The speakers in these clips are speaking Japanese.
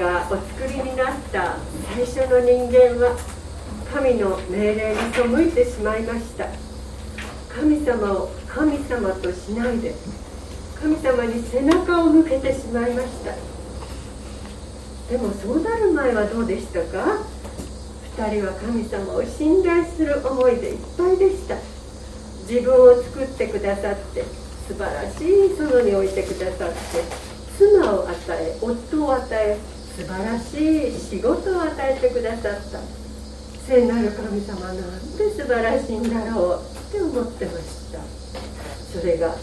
がお作りになった最初の人間は神の命令に背いてしまいました。神様を神様としないで神様に背中を向けてしまいました。でもそうなる前はどうでしたか？2人は神様を信頼する思いでいっぱいでした。自分を作ってくださって素晴らしい園に置いてくださって妻を与え夫を与え素晴らしい仕事を与えてくださった。聖なる神様なんて素晴らしいんだろうって思ってました。それが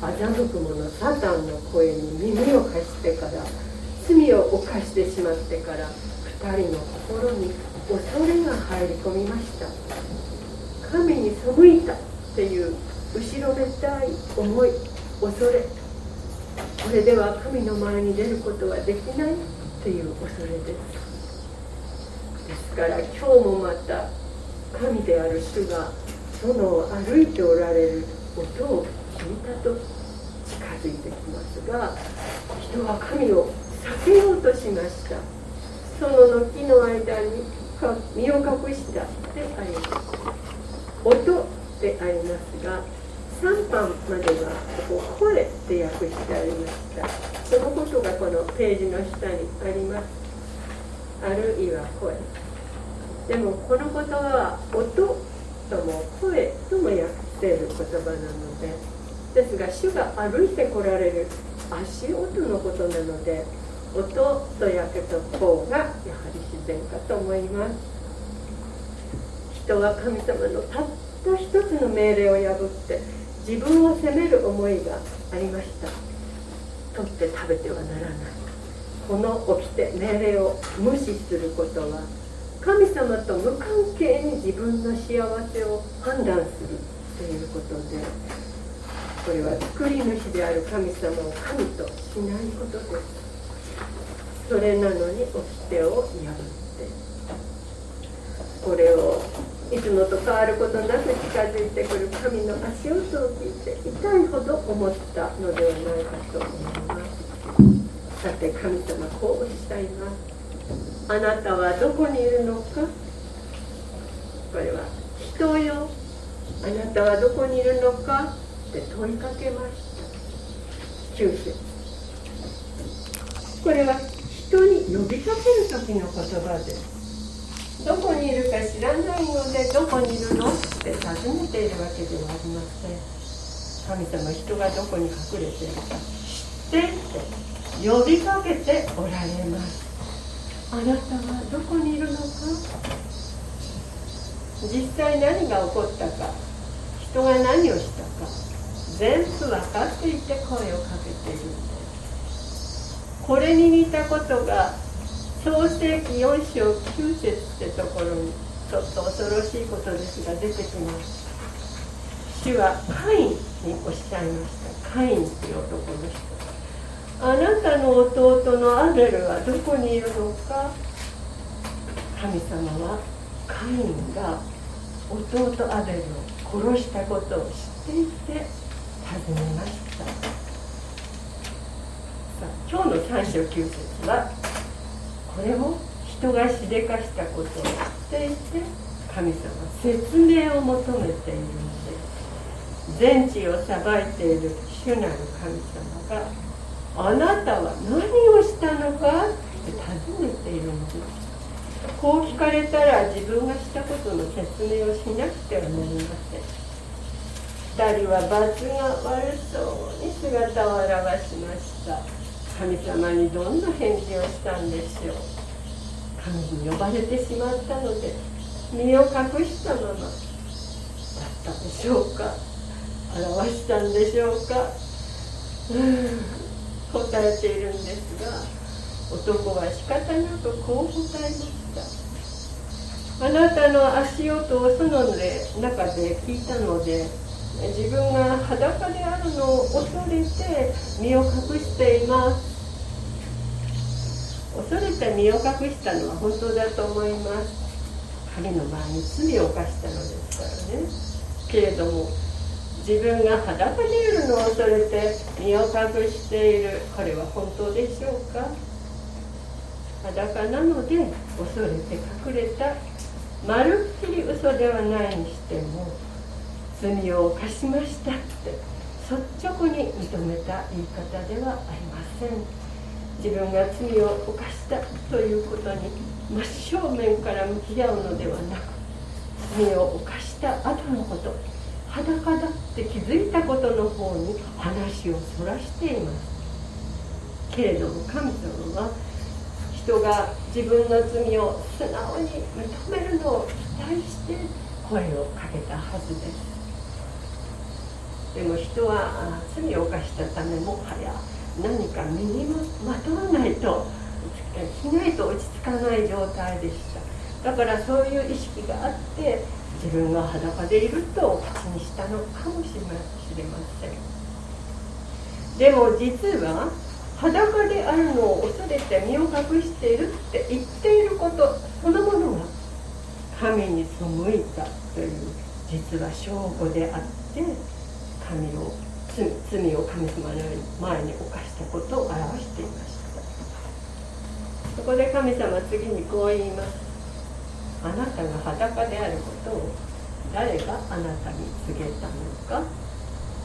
欺く者サタンの声に耳を貸してから罪を犯してしまってから2人の心に恐れが入り込みました。神に背いたっていう後ろめたい思い恐れ。これでは神の前に出ることはできない。っていう恐れですですから今日もまた神である主が園を歩いておられる音を聞いたと近づいてきますが人は神を避けようとしました。園の木の間に身を隠したであります。音でありますが3番まではここ声って訳してありましたそのことがこのページの下にあります。あるいは声。でもこの言葉は音とも声とも訳している言葉なのでですが主が歩いてこられる足音のことなので音と訳と方がやはり自然かと思います。人は神様のたった一つの命令を破って自分を責める思いがありました。取って食べてはならない。この起きて命令を無視することは神様と無関係に自分の幸せを判断するということでこれは作り主である神様を神としないことです。それなのに掟を破ってこれをいつもと変わることなく近づいてくる神の足音を聞いて痛いほど思ったのではないかと思います。さて神様こうおっしゃいますあな。たはどこにいるのかこれは人よあなたはどこにいるのか？って問いかけました9節これは人に呼びかける時の言葉です。どこにいるか知らないのでどこにいるのって尋ねているわけではありません。神様人がどこに隠れているか知ってって呼びかけておられます。あなたはどこにいるのか。実際何が起こったか。人が何をしたか。全部分かっていて声をかけているんです。これに似たことが創世紀4章9節ってところにちょっと恐ろしいことですが出てきます主はカインにおっしゃいましたカインっていう男の人あなたの弟のアベルはどこにいるのか神様はカインが弟アベルを殺したことを知っていて尋ねましたさ今日の3章9節はこれも人がしでかしたことを知っていて神様説明を求めているんです全地を裁いている主なる神様があなたは何をしたのかって尋ねているんです。こう聞かれたら自分がしたことの説明をしなくてはなりません。2人は罰が悪そうに姿を現しました。神様にどんな返事をしたんでしょう神に呼ばれてしまったので身を隠したままだったでしょうか？表したんでしょうか？うん答えているんですが男は仕方なくこう答えました。あなたの足音をその中で聞いたので自分が裸であるのを恐れて身を隠しています。恐れて身を隠したのは本当だと思います。彼の前に罪を犯したのですからね。けれども自分が裸でいるのを恐れて身を隠しているこれは本当でしょうか？裸なので恐れて隠れた。まるっきり嘘ではないにしても罪を犯しましたって率直に認めた言い方ではありません。自分が罪を犯したということに真正面から向き合うのではなく罪を犯した後のこと裸だって気づいたことの方に話をそらしています。けれども神様は人が自分の罪を素直に認めるのを期待して声をかけたはずです。でも人は罪を犯したためもはや何か身にまとわないとしないと落ち着かない状態でした。だからそういう意識があって自分が裸でいると口にしたのかもしれません。でも実は裸であるのを恐れて身を隠しているって言っていることそのものが神に背いたという実は証拠であって神を罪を神様の前に犯したことを表していました。そこで神様次にこう言います。あなたが裸であることを誰があなたに告げたのか。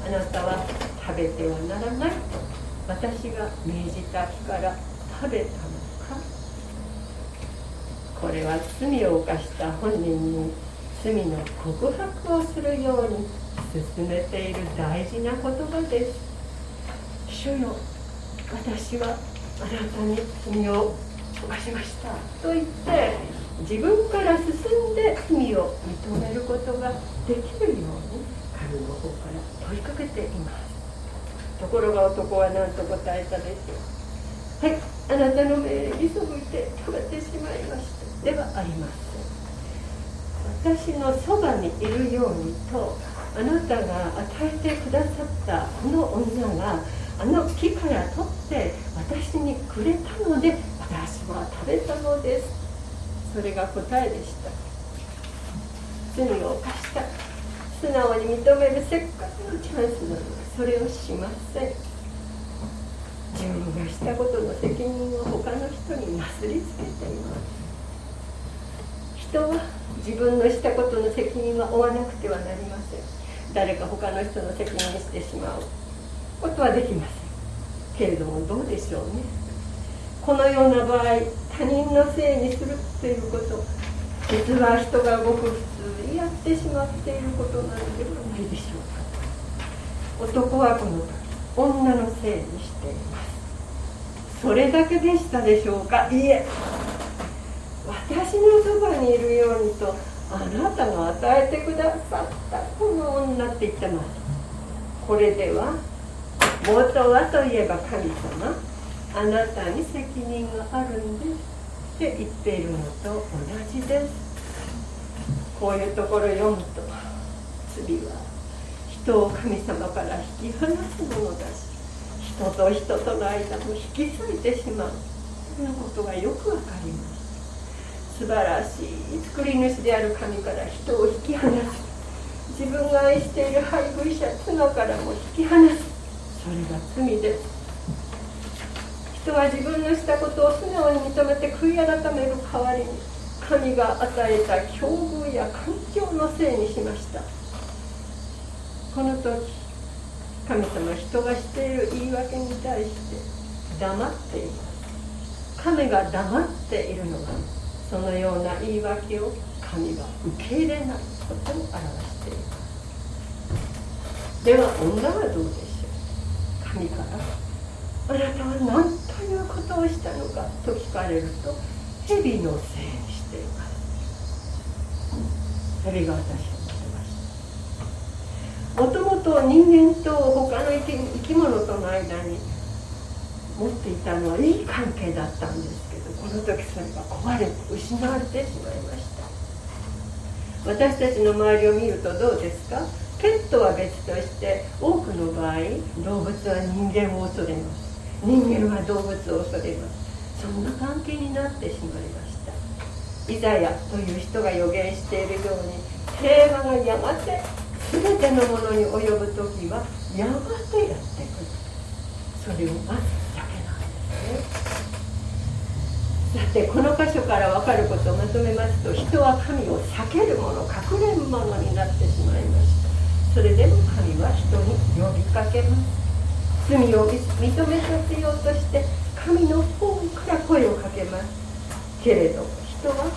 あなたは食べてはならないと。私が命じた日から食べたのか。これは罪を犯した本人に罪の告白をするように進めている大事な言葉です主よ私はあなたに罪を犯しました。と言って自分から進んで罪を認めることができるように神の方から問いかけています。ところが男は何と答えたで。しょうはいあなたの命令に背いて食べてしまいました。ではありません私のそばにいるようにとあなたが与えてくださったこの女があの木から取って私にくれたので私は食べたのです。それが答えでした。罪を犯した。素直に認めるせっかくのチャンスなのにそれをしません。自分がしたことの責任を他の人になすりつけています。人は自分のしたことの責任は負わなくてはなりません。誰か他の人の責任にしてしまう。ことはできません。けれどもどうでしょうね。このような場合他人のせいにするということ。実は人がごく普通にやってしまっていることなのではないでしょうか。男はこの時女のせいにしています。それだけでしたでしょうか。いいえ。私のそばにいるようにとあなたが与えてくださったこの女って言ってますこれでは元はといえば神様。あなたに責任があるんですって言っているのと同じです。こういうところ読むと罪は人を神様から引き離すものだし人と人との間も引き裂いてしまう。そのことがよくわかります。素晴らしい作り主である神から人を引き離す。自分が愛している配偶者妻からも引き離す。それが罪です。人は自分のしたことを素直に認めて悔い改める代わりに神が与えた境遇や環境のせいにしました。この時神様人がしている言い訳に対して黙っています。神が黙っているのはそのような言い訳を神が受け入れないことを表していますでは女はどうでしょう神からあなたは何ということをしたのかと聞かれると蛇のせいにしています。蛇が私もともと人間と他の生き物との間に持っていたのはいい関係だったんです。けどこの時それが壊れ失われてしまいました。私たちの周りを見るとどうですか？ペットは別として多くの場合動物は人間を恐れます。人間は動物を恐れます。そんな関係になってしまいました。イザヤという人が予言しているように平和がやがて全てのものに及ぶ時はやがてやってくる。それを待つだけなんですね。さてこの箇所から分かることをまとめますと人は神を避ける者隠れる者になってしまいました。それでも神は人に呼びかけます。罪を認めさせようとして神の方から声をかけます。けれど人は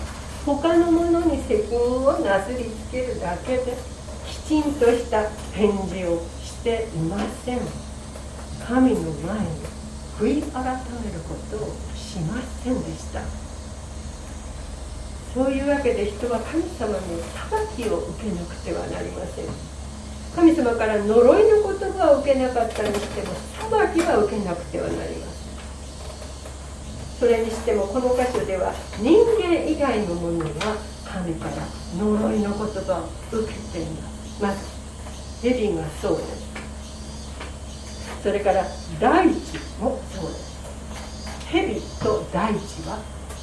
他の者に責任をなすりつけるだけできちんとした返事をしていません。神の前に悔い改めることをしませんでした。そういうわけで人は神様の裁きを受けなくてはなりません。神様から呪いの言葉を受けなかったにしても裁きは受けなくてはなりません。それにしてもこの箇所では人間以外のものは神から呪いの言葉を受けています。まずヘビがそうです。それから大地もそうです。蛇と大地は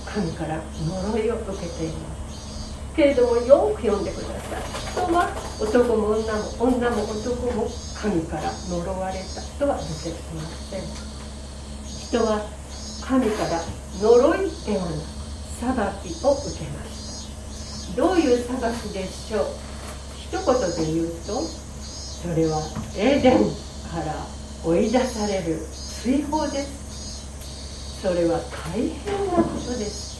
神から呪いを受けていますけれどもよく読んでください人は男も女も女も男も神から呪われたとは出てきません人は神から呪いではなく裁きを受けました。どういう裁きでしょう。一言で言うとそれはエデンから追い出される追放です。それは大変なことです。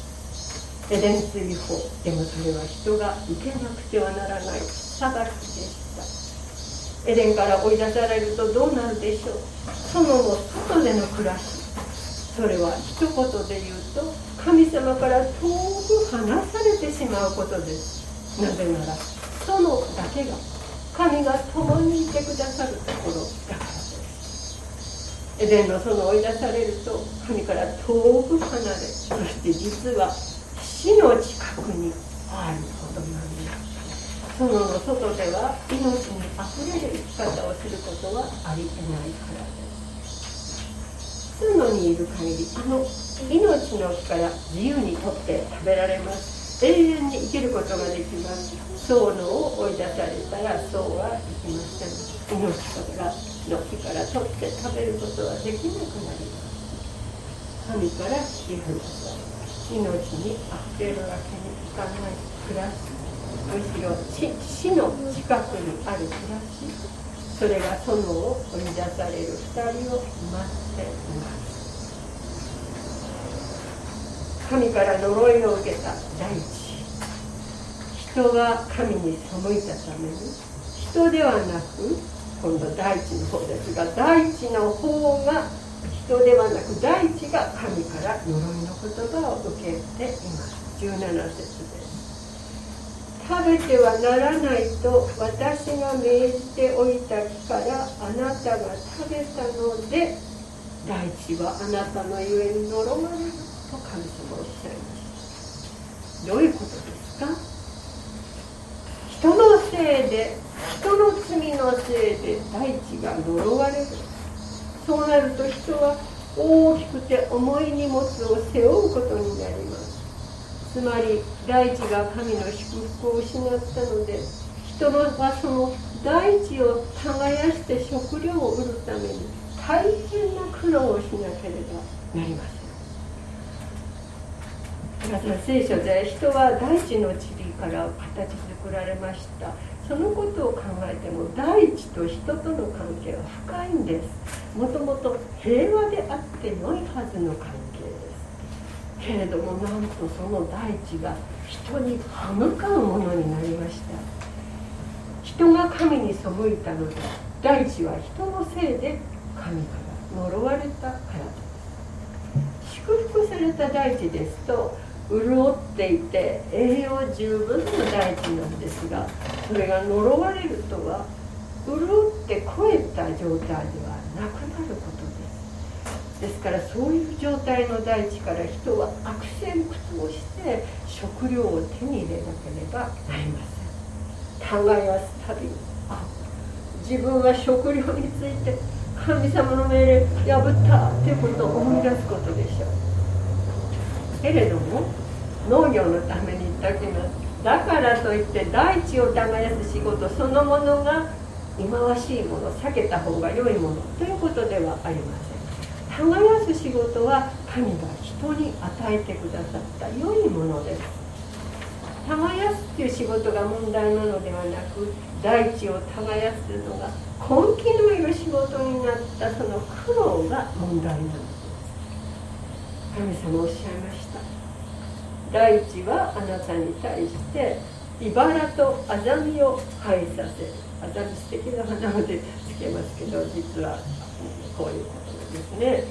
エデン追放でもそれは人が受けなくてはならない。裁きでした。エデンから追い出されるとどうなるでしょう。その後外での暮らし。それは一言で言うと神様から遠く離されてしまうことです。なぜならそのだけが神が共にいてくださるところだから。エデンの園を追い出されると神から遠く離れそして実は死の近くにあることなんです園の外では命にあふれる生き方をすることはありえないからです園にいる限りあの命の木から自由にとって食べられます永遠に生きることができます園を追い出されたらそうはいきません命からの木から取って食べることはできなくなります神から引き離され命にあふれるわけにいかない暮らしむしろ死の近くにある暮らしそれが園を追い出される2人を待っています神から呪いを受けた大地。人が神に背いたために人ではなく今度大地の方ですが大地の方が人ではなく大地が神から呪いの言葉を受けています。17節です。食べてはならないと私が命じておいた木からあなたが食べたので大地はあなたのゆえに呪われる。と神様おっしゃいましたどういうことですか？人のせいで人の罪のせいで大地が呪われる。そうなると人は大きくて重い荷物を背負うことになります。つまり大地が神の祝福を失ったので人のはその大地を耕して食料を売るために大変な苦労をしなければなりません聖書で人は大地の塵から形作られました。そのことを考えても大地と人との関係は深いんです。もともと平和であって良いはずの関係です。けれどもなんとその大地が人に歯向かうものになりました。人が神に背いたので大地は人のせいで神から呪われたからです。祝福された大地ですと潤っていて栄養十分の大地なんですがそれが呪われるとは潤って超えた状態ではなくなることです。ですからそういう状態の大地から人は悪戦苦闘して食料を手に入れなければなりません。耕すたびにあ自分は食料について神様の命令破ったということを思い出すことでしょう。けれども農業のために言っておきますだからといって大地を耕す仕事そのものが忌まわしいもの避けた方が良いものということではありません。耕す仕事は神が人に与えてくださった良いものです。耕すっていう仕事が問題なのではなく大地を耕すのが根気のいる仕事になったその苦労が問題なの。です神様おっしゃいました。大地はあなたに対して茨とアザミを生えさせる。アザミ素敵な花でつけますけど実はこういうことですね。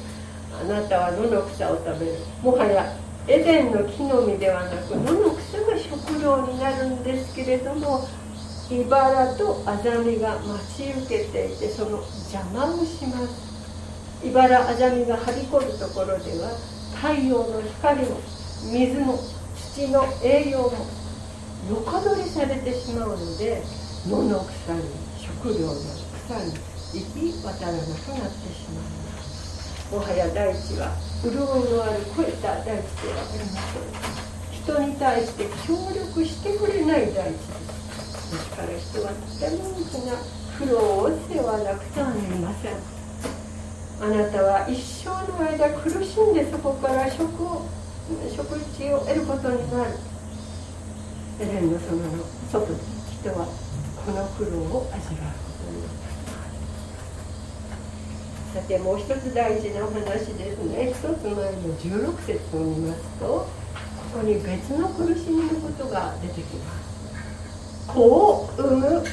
あなたは野の草を食べる。もはやエデンの木の実ではなく野の草が食料になるんですけれども茨とアザミが待ち受けていてその邪魔をします。茨アザミがはびこるところでは太陽の光も水も土の栄養も横取りされてしまうので野の草に食料の草に行き渡らなくなってしまいます。もはや大地は潤いのある超えた大地ではありません人に対して協力してくれない大地です。ですから人はとても大きな苦労を背負わなくてはなりません。あなたは一生の間苦しんでそこから食を食事を得ることになる。エレンの園の外で人はこの苦労を味わうことになったさてもう一つ大事なお話ですね。一つ前の16節を見ますとここに別の苦しみのことが出てきます。子を産む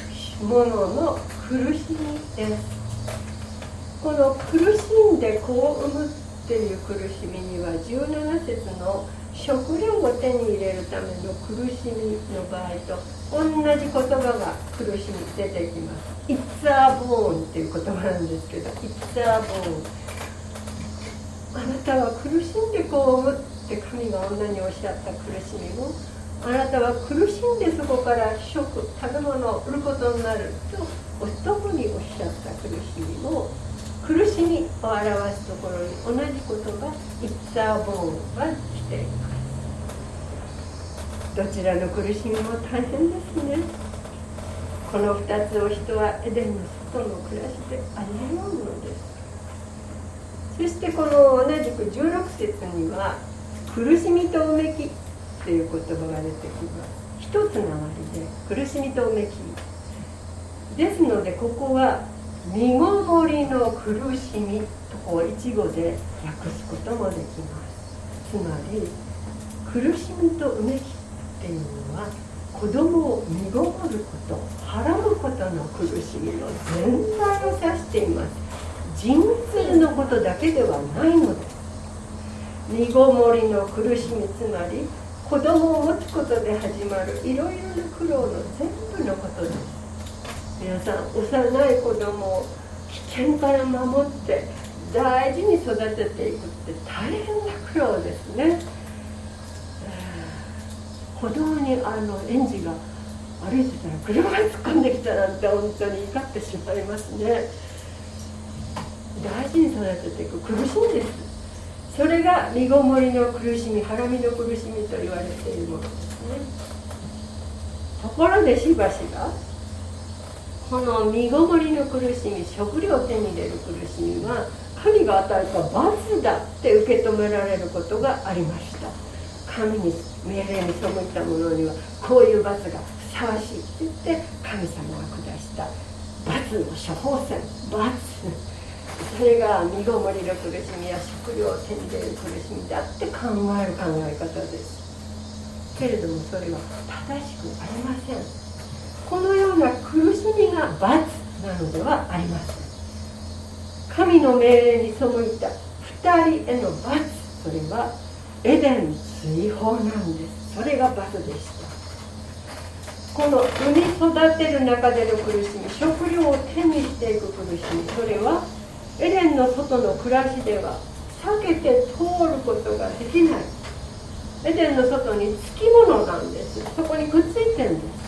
ものの苦しみです。この苦しんで子を産むっていう苦しみには17節の食料を手に入れるための苦しみの場合と同じ言葉が苦しみ出てきます「It's a bone」っていう言葉なんですけど「It's a bone」あなたは苦しんでこう産むって神が女におっしゃった苦しみもあなたは苦しんでそこから食食べ物を売ることになると男におっしゃった苦しみも苦しみを表すところに同じ言葉「It's a bone」は来ていますどちらの苦しみも大変ですね。この2つを人はエデンの外の暮らしで味わうのです。そしてこの同じく16節には苦しみとうめきという言葉が出てきます。一つながりで苦しみとうめき。ですのでここは身ごもりの苦しみとこう一語で訳すこともできます。つまり苦しみとうめきっていうのは子供を身ごもることはらむことの苦しみの全体を指しています。人生のことだけではないのです。身ごもりの苦しみつまり子供を持つことで始まるいろいろな苦労の全部のことです。皆さん幼い子供を危険から守って大事に育てていくって大変な苦労ですね。歩道にあの園児が歩いてたら車が突っ込んできたなんて本当に怒ってしまいますね。大事に育てていく苦しいんです。それが身ごもりの苦しみハラミの苦しみと言われているものですね。ところでしばしばこの身ごもりの苦しみ食料を手に入れる苦しみは神が与えた罰だって受け止められることがありました。神に命令に背いた者にはこういう罰がふさわしいって言って神様が下した罰の処方箋罰。それが身ごもりの苦しみや食料を手に入れる苦しみだって考える考え方です。けれどもそれは正しくありません。このような苦しみが罰なのではありません。神の命令に背いた2人への罰。それはエデン追放なんです。それが罰でした。この産み育てる中での苦しみ食料を手にしていく苦しみそれはエレンの外の暮らしでは避けて通ることができない。エデンの外につきものなんです。そこにくっついてるんです。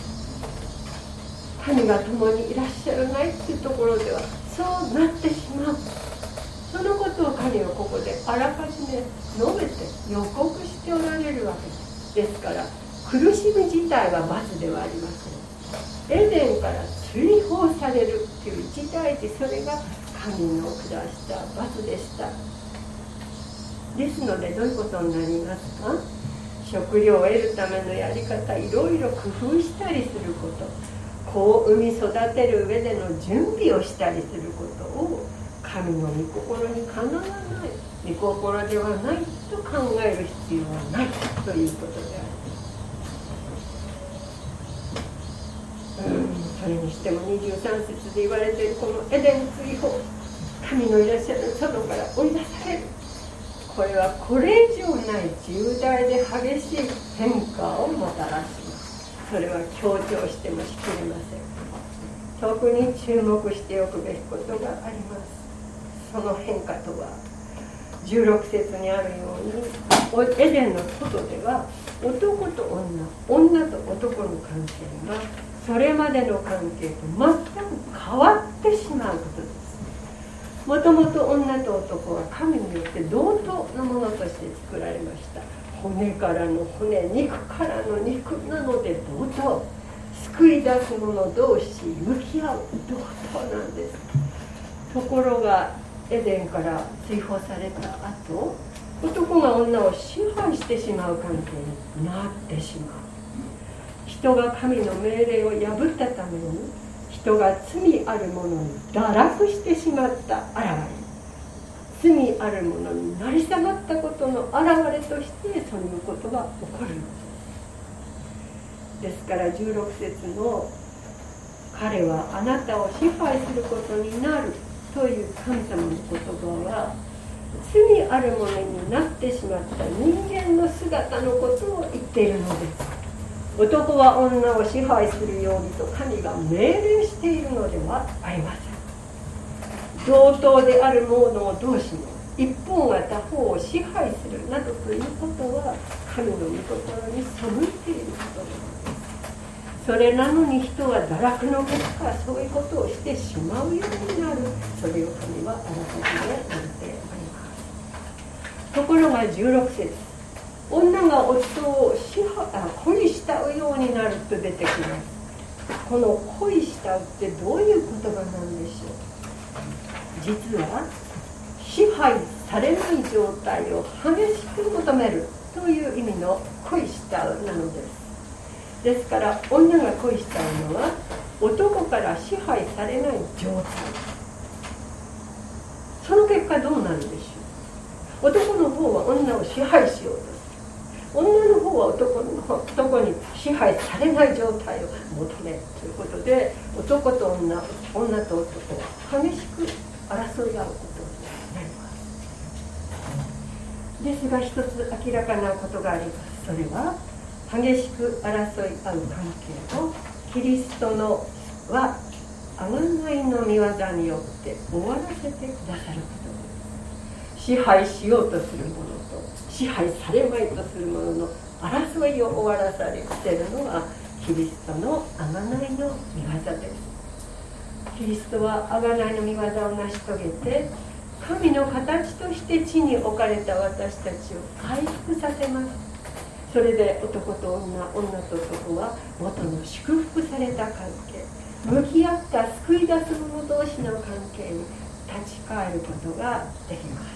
神が共にいらっしゃらないっていうところではそうなってしまう。そのことを神はここであらかじめ述べて予告しておられるわけですですから苦しみ自体は罰ではありません。エデンから追放されるっていう一大事それが神の下した罰でした。ですのでどういうことになりますか？食料を得るためのやり方いろいろ工夫したりすること。子を産み育てる上での準備をしたりすることを神の御心にかなわない御心ではないと考える必要はないということである。うんそれにしても23節で言われているこのエデン追放神のいらっしゃる外から追い出されるこれはこれ以上ない重大で激しい変化をもたらしますそれは強調してもしきれません。特に注目しておくべきことがあります。その変化とは16節にあるようにエデンの外では男と女女と男の関係がそれまでの関係と全く変わってしまうことです。もともと女と男は神によって同等のものとして作られました。骨からの骨肉からの肉なので同等救い出す者同士向き合う同等なんです。ところがエデンから追放された後男が女を支配してしまう関係になってしまう。人が神の命令を破ったために人が罪あるものに堕落してしまった現れ。罪あるものになり下がったことの現れとしてそういうことが起こるのです。ですから16節の「彼はあなたを支配することになる」という神様の言葉は罪あるものになってしまった人間の姿のことを言っているのです。男は女を支配するようにと神が命令しているのではありません。同等である者同士の一方が他方を支配するなどということは神の御心に背いていること。でそれなのに人は堕落の結果そういうことをしてしまうようになるそれを神はあらかじめ言っております。ところが16節。女が夫を支配恋慕うようになると出てきます。この恋慕うってどういう言葉なんでしょう。実は支配されない状態を激しく求めるという意味の恋慕うなのです。ですから女が恋慕うのは男から支配されない状態その結果どうなるでしょう男の方は女を支配しようとする女の方は男の男に支配されない状態を求めるということで男と女女と男は激しく争い合うことになりますですが一つ明らかなことがあります。それは激しく争い合う関係をキリストのは贖いの御業によって終わらせてくださること。です支配しようとする者支配されまいとする者の争いを終わらされているのはキリストの贖いの御業です。キリストは贖いの御業を成し遂げて神の形として地に置かれた私たちを回復させます。それで男と女女と男は元の祝福された関係。向き合った救い出す者同士の関係に立ち返ることができます。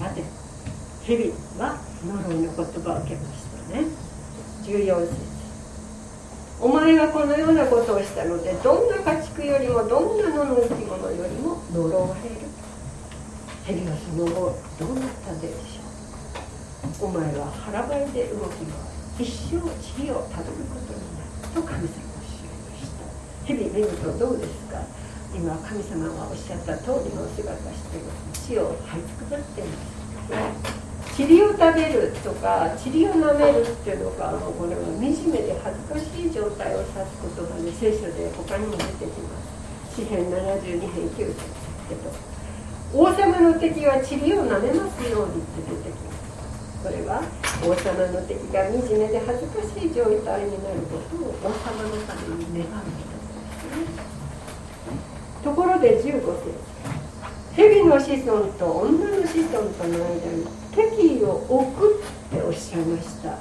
さて蛇は呪いの言葉を受けましたね。14節お前がこのようなことをしたのでどんな家畜よりもどんな野の生き物よりも呪われる蛇はその後どうなったでしょう。お前は腹ばいで動き回り一生地を食べることになる。と神様おっしゃいました。蛇見るとどうですか？今神様がおっしゃった通りの姿して地を這いつくばっています。塵を食べるとか塵を舐めるっていうのがもうこれは惨めで恥ずかしい状態を指す言葉で聖書で他にも出てきます。詩編72編9節けど王様の敵は塵を舐めますようにって出てきます。これは王様の敵が惨めで恥ずかしい状態になることを王様のために願うことですね。ところで15節。蛇の子孫と女の子孫との間に敵意を置くっておっしゃいました。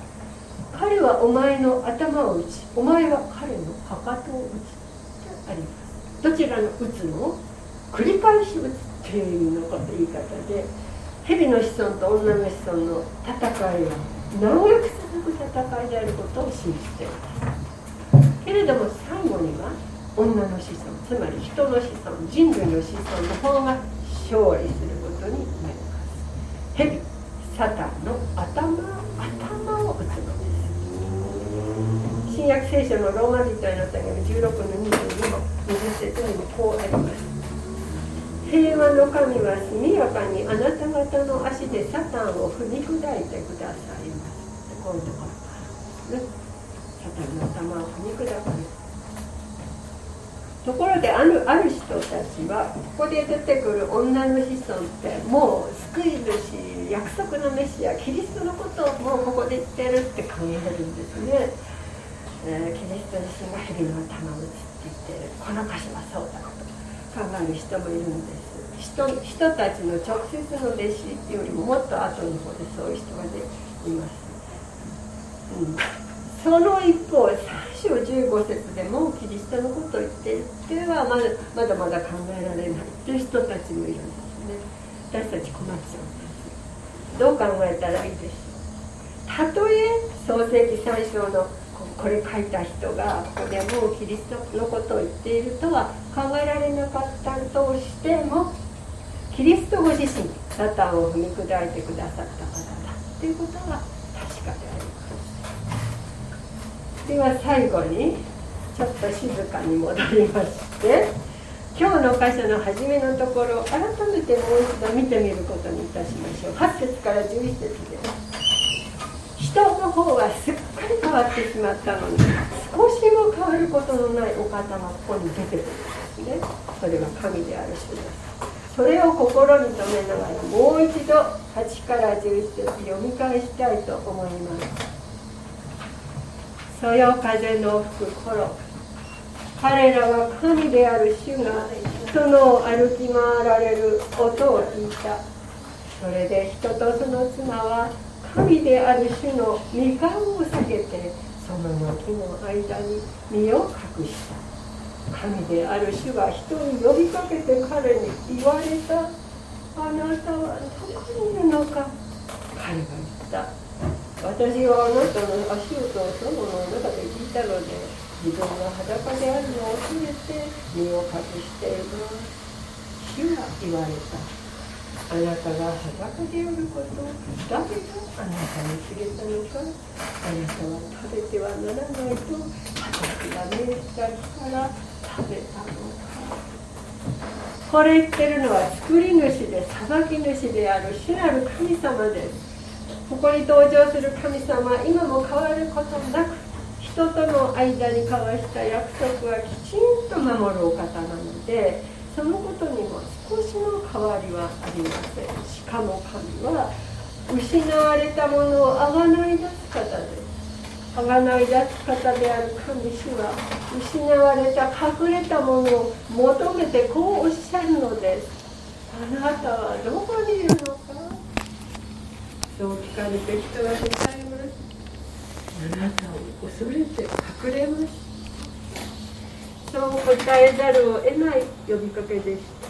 彼はお前の頭を打ちお前は彼のかかとを打つあります。どちらの打つの？繰り返し打つっていう意味のこと言い方で蛇の子孫と女の子孫の戦いは長く続く戦いであることを信じています。けれども最後には女の子孫つまり人の子孫人類の子孫の方が勝利することになります。蛇。サタンの頭頭を打つのです。新約聖書のローマ人への手紙16の22も20節にもこうあります。平和の神は速やかにあなた方の足でサタンを踏み砕いてくださいます。こういうところがあるんですね。サタンの頭を踏み砕かれるところであるある人たちはここで出てくる女の子孫ってもう救い主約束のメシアキリストのことをもうここで言ってるって考えるんですね、えー、キリスト自身が蛇の頭を打つって言ってる。この箇所はそうだと考える人もいるんです。人人たちの直接の弟子よりももっと後の方でそういう人がでいます、うん。その一方最初15節でもキリストのことを言っているっていうのはまだまだまだ考えられないという人たちもいるんですね。私たち困っちゃうんですどう考えたらいいでしょうたとえ創世記3章のこれ書いた人がここでもうキリストのことを言っているとは考えられなかったとしてもキリストご自身サタンを踏み砕いてくださった方だということは確かでありますでは最後にちょっと静かに戻りまして今日の箇所の初めのところ改めてもう一度見てみることにいたしましょう。8節から11節です人の方はすっかり変わってしまったのに少しも変わることのないお方がここに出てくるんですね。それは神である人です。それを心に留めながらもう一度8から11節読み返したいと思います。そよ風の吹く頃彼らは神である主がその歩き回られる音を聞いた。それで人とその妻は神である主の御顔を避けてその軒の間に身を隠した。神である主が人に呼びかけて彼に言われた。あなたはどこにいるのか。彼が言った。私はあなたの足音をその中で聞いたので自分が裸であるのを忘れて身を隠している主は言われた。あなたが裸であることだけがあなたに告げたのか。あなたは食べてはならないと私が命じた日から食べたのか。これ言ってるのは作り主で裁き主である主なる神様です。ここに登場する神様今も変わることなく人との間に交わした約束はきちんと守るお方なのでそのことにも少しの変わりはありません。しかも神は失われたものをあがない出す方ですあがない出す方である神主は失われた隠れたものを求めてこうおっしゃるのです。あなたはどこにいるのかそう聞かれて人は答えます。あなたを恐れて隠れます。そう答えざるを得ない呼びかけでした。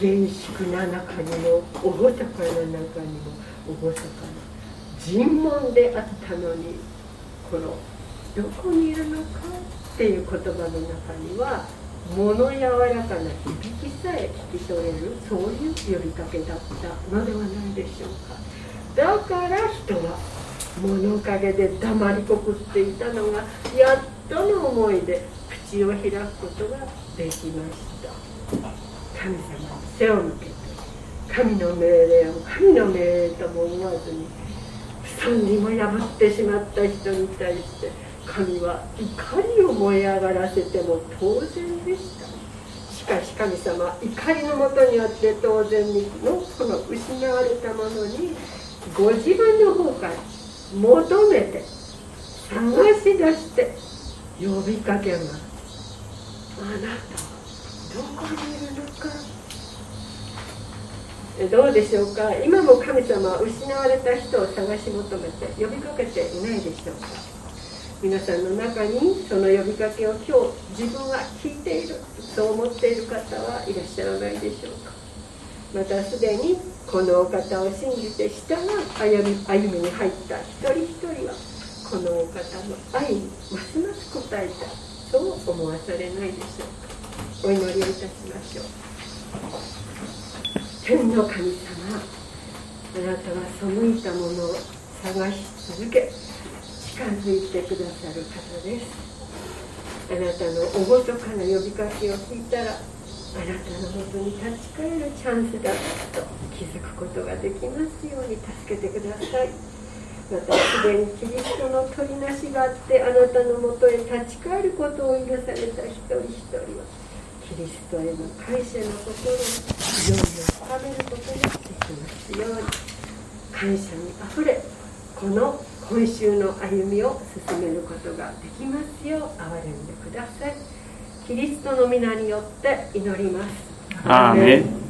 厳粛な中にも厳かな中にも厳かな。尋問であったのにこのどこにいるのかっていう言葉の中には物柔らかな響きさえ聞き取れるそういう呼びかけだったのではないでしょうか。だから人は物陰で黙りこくっていたのがやっとの思いで口を開くことができました。神様背を向けて神の命令を神の命令とも思わずに布団にも破ってしまった人に対して神は怒りを燃え上がらせても当然でした。しかし神様怒りのもとによって当然にのこの失われたものにご自分の方から求めて探し出して呼びかけます。あなたはどこにいるのか。どうでしょうか？今も神様は失われた人を探し求めて呼びかけていないでしょうか？皆さんの中にその呼びかけを今日自分は聞いている。そう思っている方はいらっしゃらないでしょうか？またすでにこのお方を信じて従う歩み歩みに入った一人一人はこのお方の愛にますます応えたそう思わされないでしょうか。お祈りをいたしましょう。天の神様あなたは背いたものを探し続け近づいてくださる方です。あなたの厳かな呼びかけを聞いたらあなたのもとに立ち返るチャンスだと気づくことができますように助けてください。またすでにキリストの取りなしがあってあなたのもとへ立ち返ることを許された一人一人。はキリストへの感謝の心をいよいよ深めることができますように。感謝にあふれこの今週の歩みを進めることができますよう憐れんでください。キリストの皆によって祈ります。アーメン